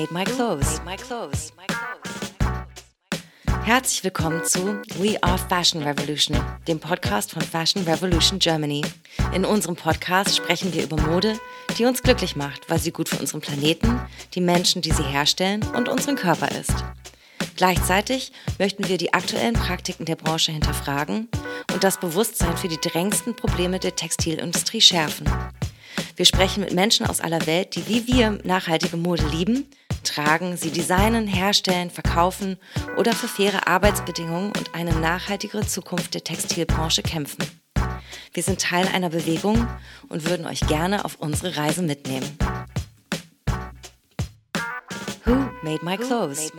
made my clothes? Herzlich willkommen zu We Are Fashion Revolution, dem Podcast von Fashion Revolution Germany. In unserem Podcast sprechen wir über Mode, die uns glücklich macht, weil sie gut für unseren Planeten, die Menschen, die sie herstellen und unseren Körper ist. Gleichzeitig möchten wir die aktuellen Praktiken der Branche hinterfragen und das Bewusstsein für die drängendsten Probleme der Textilindustrie schärfen. Wir sprechen mit Menschen aus aller Welt, die wie wir nachhaltige Mode lieben, tragen, sie designen, herstellen, verkaufen oder für faire Arbeitsbedingungen und eine nachhaltigere Zukunft der Textilbranche kämpfen. Wir sind Teil einer Bewegung und würden euch gerne auf unsere Reise mitnehmen. Who made my clothes?